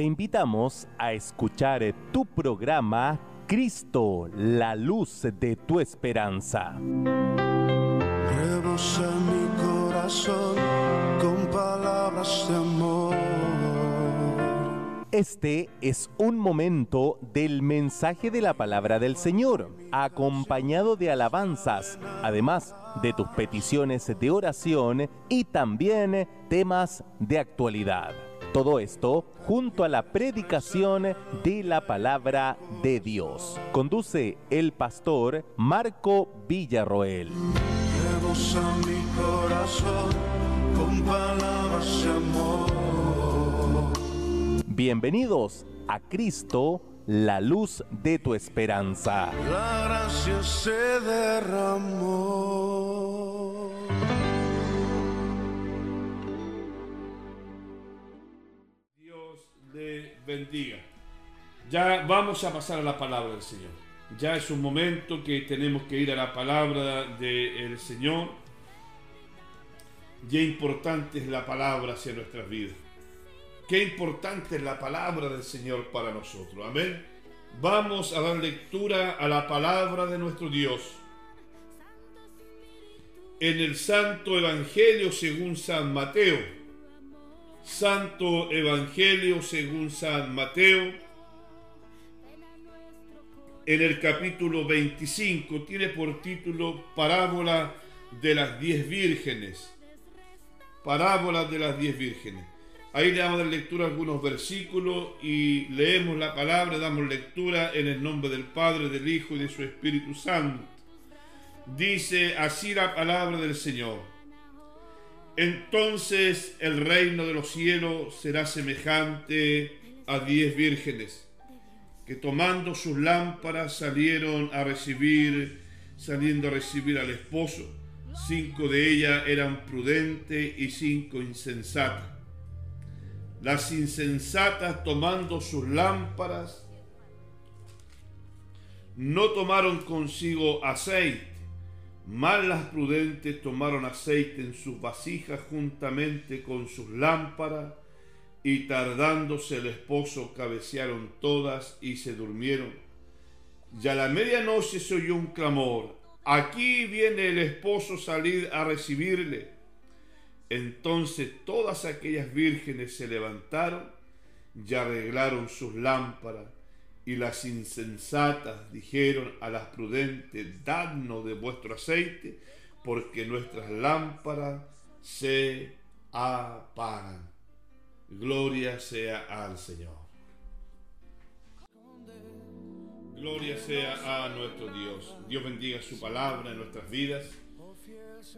te invitamos a escuchar tu programa Cristo, la luz de tu esperanza. Rebosa mi corazón con palabras de amor. Este es un momento del mensaje de la palabra del Señor, acompañado de alabanzas, además de tus peticiones de oración y también temas de actualidad. Todo esto junto a la predicación de la palabra de Dios. Conduce el pastor Marco Villarroel. Rebosa mi corazón con palabras de amor. Bienvenidos a Cristo, la luz de tu esperanza. La gracia se derramó. Bendiga. Ya vamos a pasar a la palabra del Señor. Ya es un momento que tenemos que ir a la palabra del Señor. Ya importante es la palabra hacia nuestras vidas. Qué importante es la palabra del Señor para nosotros. Amén. Vamos a dar lectura a la palabra de nuestro Dios. En el Santo Evangelio según San Mateo. Santo Evangelio según San Mateo. En el capítulo 25 tiene por título Parábola de las diez vírgenes. Parábola de las diez vírgenes. Ahí le damos de lectura algunos versículos y leemos la palabra, damos lectura en el nombre del Padre, del Hijo y de su Espíritu Santo. Dice así la palabra del Señor. Entonces el reino de los cielos será semejante a diez vírgenes que tomando sus lámparas salieron a recibir, saliendo a recibir al esposo. Cinco de ellas eran prudentes y cinco insensatas. Las insensatas tomando sus lámparas no tomaron consigo aceite, mas las prudentes tomaron aceite en sus vasijas juntamente con sus lámparas, y tardándose el esposo cabecearon todas y se durmieron. Y a la medianoche se oyó un clamor, aquí viene el esposo salir a recibirle. Entonces todas aquellas vírgenes se levantaron y arreglaron sus lámparas, y las insensatas dijeron a las prudentes, dadnos de vuestro aceite, porque nuestras lámparas se apagan. Gloria sea al Señor. Gloria sea a nuestro Dios. Dios bendiga su palabra en nuestras vidas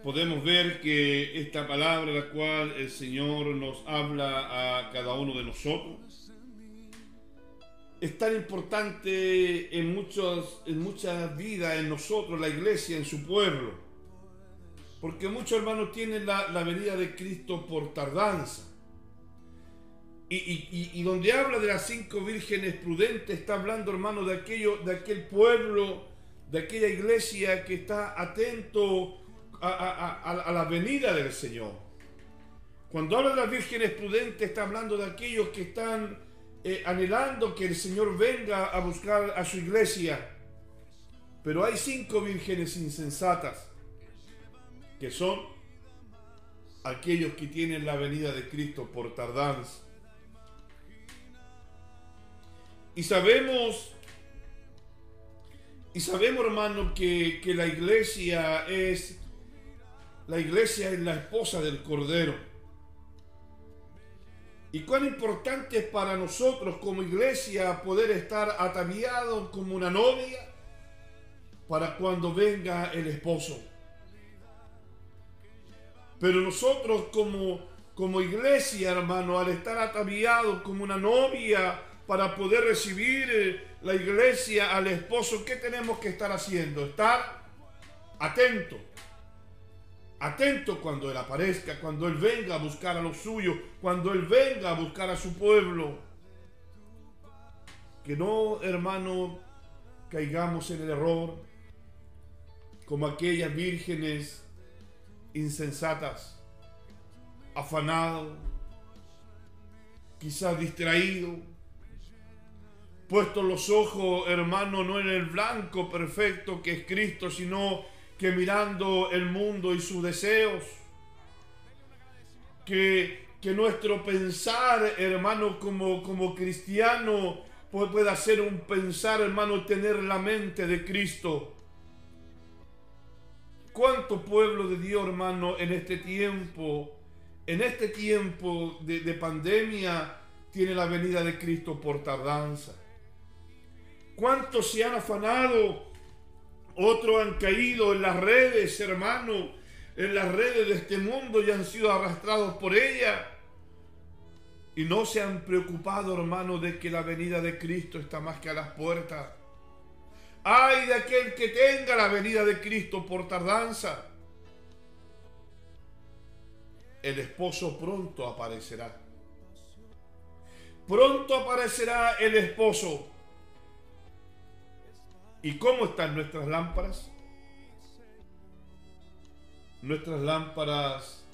podemos ver que esta palabra la cual el Señor nos habla a cada uno de nosotros es tan importante en, muchos, en muchas vidas, en nosotros, la iglesia, en su pueblo. Porque muchos hermanos tienen la, venida de Cristo por tardanza. Y, y, donde habla de las cinco vírgenes prudentes, está hablando, hermano, de, aquello, de aquel pueblo, de aquella iglesia que está atento a, la venida del Señor. Cuando habla de las vírgenes prudentes, está hablando de aquellos que están eh, anhelando que el Señor venga a buscar a su iglesia. Pero hay cinco vírgenes insensatas, que son aquellos que tienen la venida de Cristo por tardanza. Y sabemos, y sabemos hermano, que, que la iglesia es la iglesia es la esposa del Cordero. Y cuán importante es para nosotros como iglesia poder estar ataviados como una novia para cuando venga el esposo. Pero nosotros como, como iglesia, hermano, al estar ataviados como una novia para poder recibir eh, la iglesia al esposo, ¿qué tenemos que estar haciendo? Estar atentos atento cuando Él aparezca, cuando Él venga a buscar a los suyos, cuando Él venga a buscar a su pueblo. Que no, hermano, caigamos en el error como aquellas vírgenes insensatas, afanados, quizás distraídos, puesto los ojos, hermano, no en el blanco perfecto que es Cristo, sino que mirando el mundo y sus deseos. Que, que nuestro pensar, hermano, como, como cristiano, pueda ser un pensar, hermano, tener la mente de Cristo. ¿Cuánto pueblo de Dios, hermano, en este tiempo, en este tiempo de, de pandemia, tiene la venida de Cristo por tardanza? ¿Cuántos se han afanado? Otros han caído en las redes, hermano, en las redes de este mundo y han sido arrastrados por ella. Y no se han preocupado, hermano, de que la venida de Cristo está más que a las puertas. Ay de aquel que tenga la venida de Cristo por tardanza. El esposo pronto aparecerá. Pronto aparecerá el esposo. ¿Y cómo están nuestras lámparas? Nuestras lámparas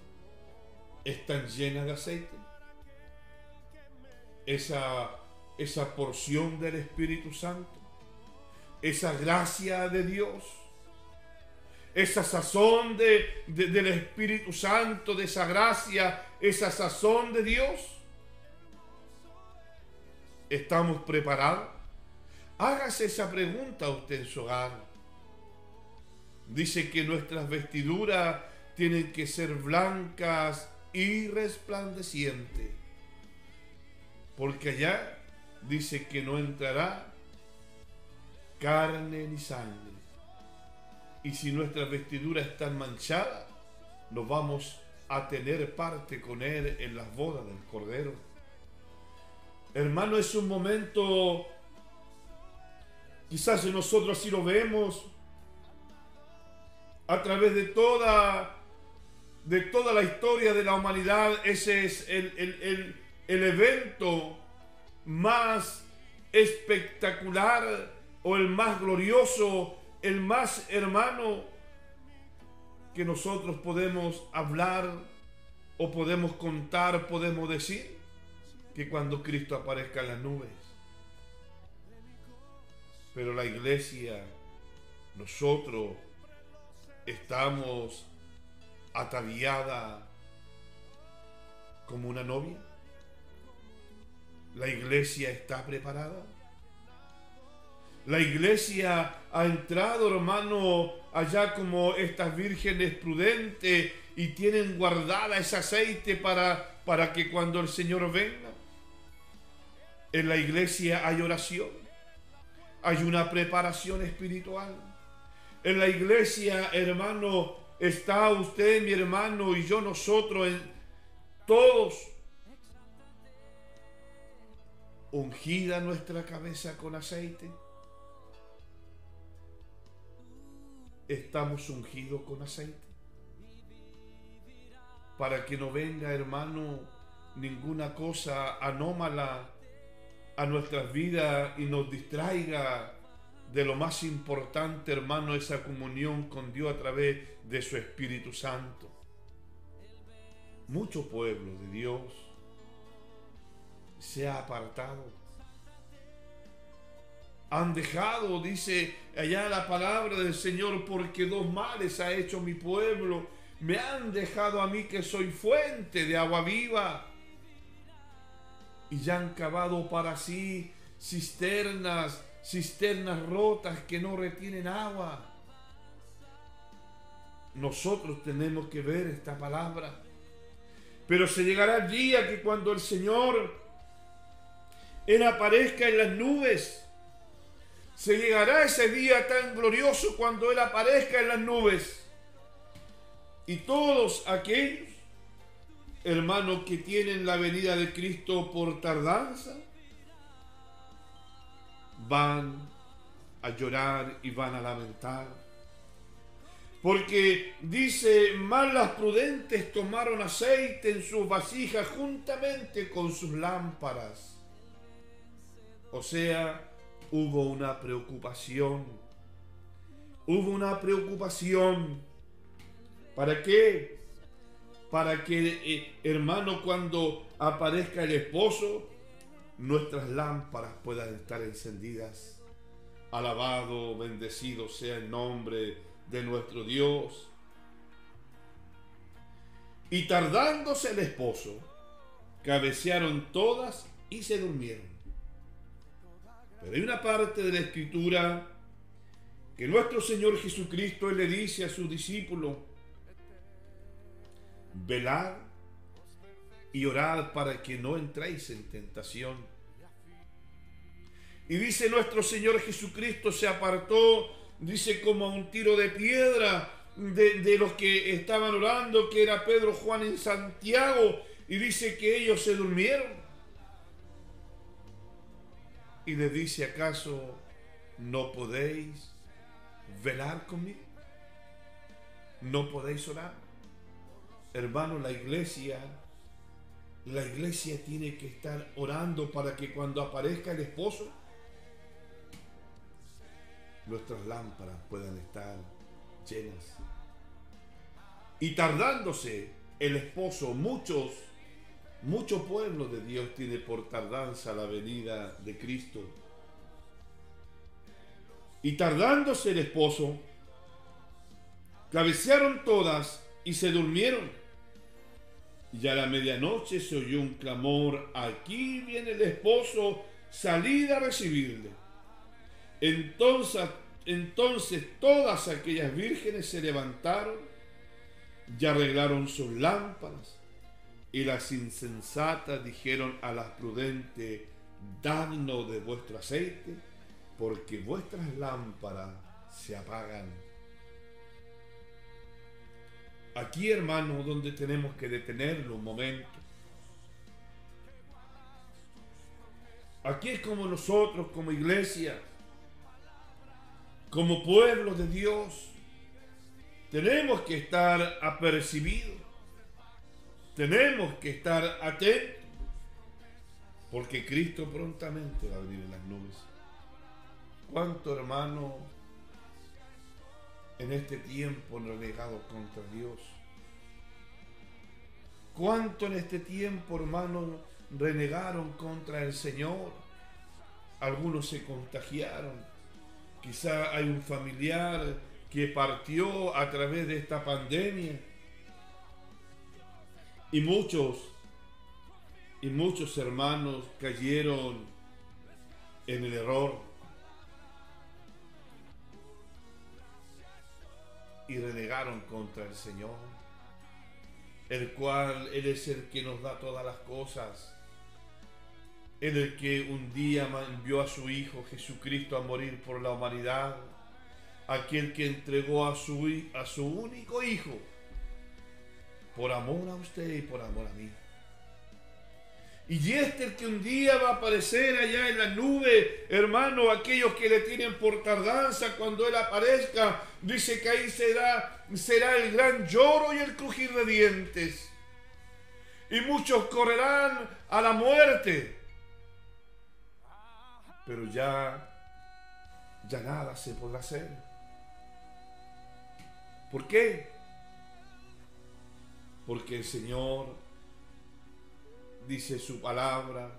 están llenas de aceite. Esa, esa porción del Espíritu Santo, esa gracia de Dios, esa sazón de, del Espíritu Santo, de esa gracia, esa sazón de Dios. ¿Estamos preparados? Hágase esa pregunta a usted en su hogar. Dice que nuestras vestiduras tienen que ser blancas y resplandecientes. Porque allá dice que no entrará carne ni sangre. Y si nuestras vestiduras están manchadas, nos vamos a tener parte con Él en las bodas del Cordero. Hermano, es un momento Quizás nosotros así lo vemos a través de toda, de toda la historia de la humanidad. Ese es el, el evento más espectacular o el más glorioso, el más hermano que nosotros podemos hablar o podemos contar, podemos decir, que cuando Cristo aparezca en las nubes. Pero la iglesia, nosotros estamos ataviada como una novia. La iglesia está preparada. La iglesia ha entrado, hermano, allá como estas vírgenes prudentes y tienen guardada ese aceite para, para que cuando el Señor venga, en la iglesia hay oración. Hay una preparación espiritual. En la iglesia, hermano, está usted, mi hermano, y yo, nosotros, todos, ungida nuestra cabeza con aceite. Estamos ungidos con aceite. Para que no venga, hermano, ninguna cosa anómala a nuestras vidas y nos distraiga de lo más importante, hermano, esa comunión con Dios a través de su Espíritu Santo. Mucho pueblo de Dios se ha apartado. Han dejado, dice allá la palabra del Señor, porque dos males ha hecho mi pueblo. Me han dejado a mí que soy fuente de agua viva y ya han cavado para sí cisternas, cisternas rotas que no retienen agua. Nosotros tenemos que ver esta palabra. Pero se llegará el día que cuando el Señor Él aparezca en las nubes, se llegará ese día tan glorioso cuando Él aparezca en las nubes. Y todos aquellos hermanos que tienen la venida de Cristo por tardanza, van a llorar y van a lamentar. Porque dice, malas prudentes tomaron aceite en sus vasijas juntamente con sus lámparas. O sea, hubo una preocupación. Hubo una preocupación. ¿Para qué? Para que, eh, hermano, cuando aparezca el esposo, nuestras lámparas puedan estar encendidas. Alabado, bendecido sea el nombre de nuestro Dios. Y tardándose el esposo, cabecearon todas y se durmieron. Pero hay una parte de la escritura que nuestro Señor Jesucristo le dice a sus discípulos, velad y orad para que no entréis en tentación. Y dice nuestro Señor Jesucristo se apartó, dice como a un tiro de piedra de, de los que estaban orando, que era Pedro, Juan en Santiago, y dice que ellos se durmieron. Y le dice, ¿acaso no podéis velar conmigo? ¿No podéis orar? Hermano, la iglesia, la iglesia tiene que estar orando para que cuando aparezca el esposo, nuestras lámparas puedan estar llenas. Y tardándose el esposo, muchos, mucho pueblo de Dios tiene por tardanza la venida de Cristo. Y tardándose el esposo, cabecearon todas y se durmieron. Y a la medianoche se oyó un clamor, aquí viene el esposo, salid a recibirle. Entonces, entonces todas aquellas vírgenes se levantaron y arreglaron sus lámparas. Y las insensatas dijeron a las prudentes, dadnos de vuestro aceite, porque vuestras lámparas se apagan. Aquí, hermanos, donde tenemos que detenerlo un momento. Aquí es como nosotros, como iglesia, como pueblo de Dios, tenemos que estar apercibidos, tenemos que estar atentos, porque Cristo prontamente va a venir en las nubes. ¿Cuánto hermano en este tiempo renegado contra Dios? ¿Cuánto en este tiempo, hermano, renegaron contra el Señor? Algunos se contagiaron. Quizá hay un familiar que partió a través de esta pandemia. Y muchos, y muchos hermanos cayeron en el error. Y renegaron contra el Señor, el cual Él es el que nos da todas las cosas. el que un día envió a su Hijo Jesucristo a morir por la humanidad aquel que entregó a su, a su único hijo por amor a usted y por amor a mí. Y este que un día va a aparecer allá en la nube, hermano, aquellos que le tienen por tardanza cuando Él aparezca, dice que ahí será, será el gran lloro y el crujir de dientes. Y muchos correrán a la muerte. Pero ya, ya nada se podrá hacer. ¿Por qué? Porque el Señor dice su palabra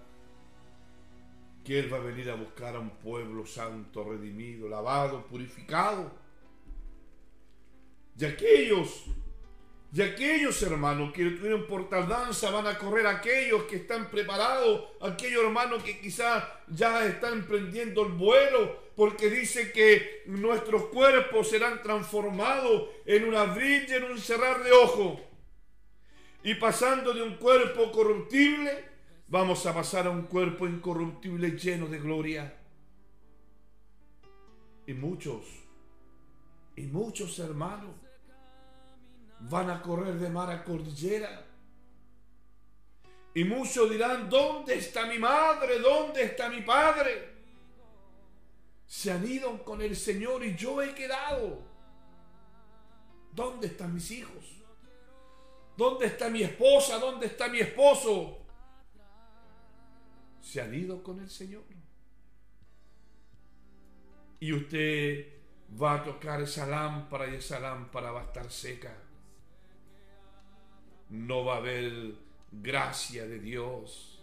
que Él va a venir a buscar a un pueblo santo, redimido, lavado, purificado. Y aquellos y aquellos hermanos que tuvieron por tardanza van a correr aquellos que están preparados, aquellos hermanos que quizás ya están emprendiendo el vuelo, porque dice que nuestros cuerpos serán transformados en una brilla, en un cerrar de ojo. Y pasando de un cuerpo corruptible, vamos a pasar a un cuerpo incorruptible lleno de gloria. Y muchos, y muchos hermanos van a correr de mar a cordillera. Y muchos dirán, ¿dónde está mi madre? ¿Dónde está mi padre? Se han ido con el Señor y yo he quedado. ¿Dónde están mis hijos? ¿Dónde está mi esposa? ¿Dónde está mi esposo? Se han ido con el Señor. Y usted va a tocar esa lámpara y esa lámpara va a estar seca no va a haber gracia de Dios,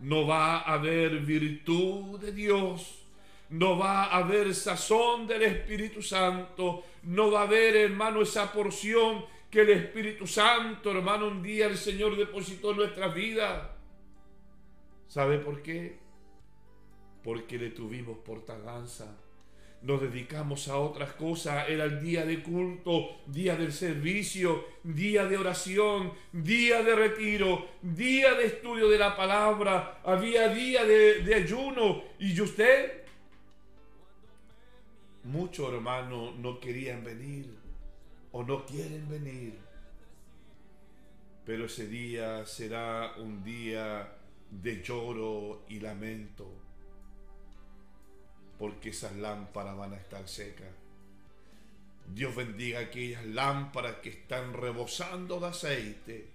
no va a haber virtud de Dios, no va a haber sazón del Espíritu Santo, no va a haber, hermano, esa porción que el Espíritu Santo, hermano, un día el Señor depositó en nuestras vidas. ¿Sabe por qué? Porque le tuvimos por tardanza nos dedicamos a otras cosas. Era el día de culto, día del servicio, día de oración, día de retiro, día de estudio de la palabra. Había día de, ayuno. ¿Y usted? Muchos hermanos no querían venir o no quieren venir. Pero ese día será un día de lloro y lamento porque esas lámparas van a estar secas. Dios bendiga aquellas lámparas que están rebosando de aceite.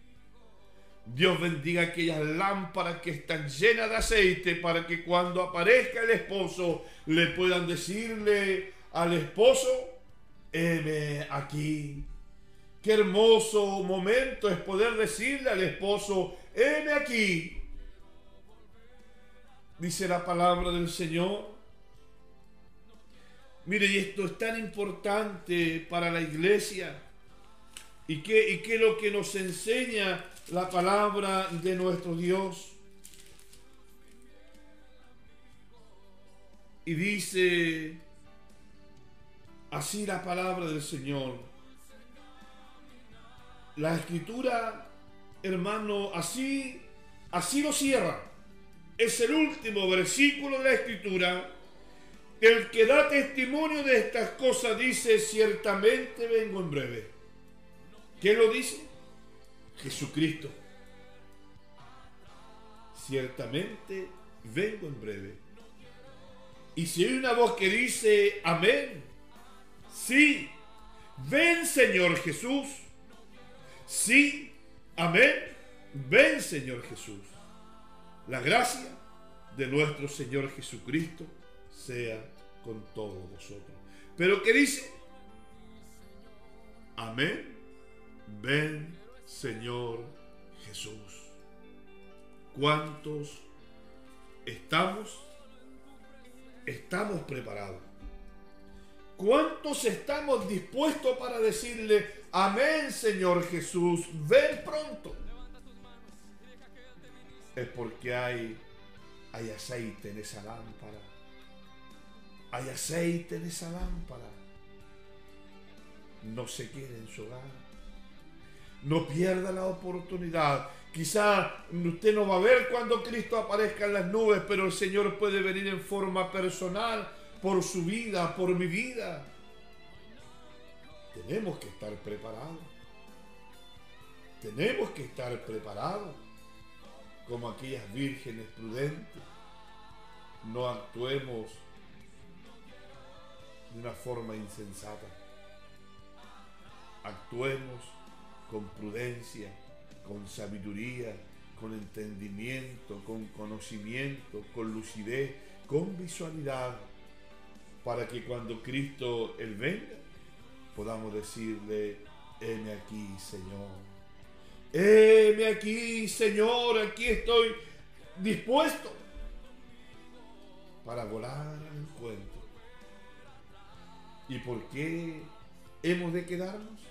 Dios bendiga aquellas lámparas que están llenas de aceite para que cuando aparezca el esposo le puedan decirle al esposo, heme aquí. Qué hermoso momento es poder decirle al esposo, heme aquí. Dice la palabra del Señor Mire, y esto es tan importante para la iglesia. ¿Y qué, y qué lo que nos enseña la palabra de nuestro Dios? Y dice así la palabra del Señor. La escritura, hermano, así, así lo cierra. Es el último versículo de la escritura el que da testimonio de estas cosas dice, ciertamente vengo en breve. ¿Quién lo dice? Jesucristo. Ciertamente vengo en breve. Y si hay una voz que dice, amén, sí, ven Señor Jesús. Sí, amén, ven Señor Jesús. La gracia de nuestro Señor Jesucristo sea con todos vosotros. Pero ¿qué dice? Amén. Ven, Señor Jesús. ¿Cuántos estamos? Estamos preparados. ¿Cuántos estamos dispuestos para decirle, amén Señor Jesús, ven pronto? Es porque hay, hay aceite en esa lámpara hay aceite en esa lámpara. No se quede en su hogar. No pierda la oportunidad. Quizá usted no va a ver cuando Cristo aparezca en las nubes, pero el Señor puede venir en forma personal por su vida, por mi vida. Tenemos que estar preparados. Tenemos que estar preparados como aquellas vírgenes prudentes. No actuemos de una forma insensata. Actuemos con prudencia, con sabiduría, con entendimiento, con conocimiento, con lucidez, con visualidad, para que cuando Cristo Él venga, podamos decirle, heme aquí, Señor. Heme aquí, Señor, aquí estoy dispuesto para volar al encuentro ¿Y por qué hemos de quedarnos?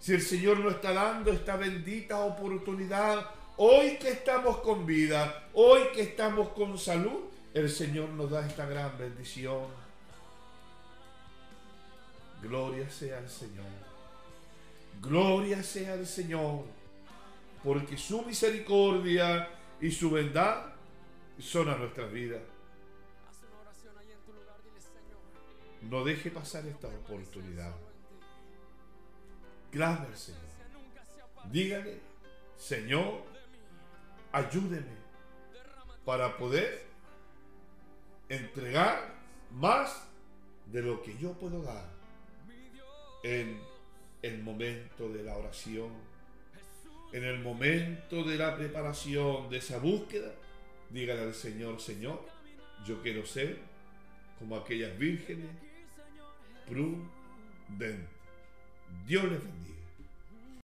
Si el Señor nos está dando esta bendita oportunidad, hoy que estamos con vida, hoy que estamos con salud, el Señor nos da esta gran bendición. Gloria sea al Señor. Gloria sea al Señor. Porque su misericordia y su bondad son a nuestras vidas. No deje pasar esta oportunidad. Clame al Señor. Dígale, Señor, ayúdeme para poder entregar más de lo que yo puedo dar en el momento de la oración, en el momento de la preparación de esa búsqueda. Dígale al Señor, Señor, yo quiero ser como aquellas vírgenes prudente. Dios les bendiga.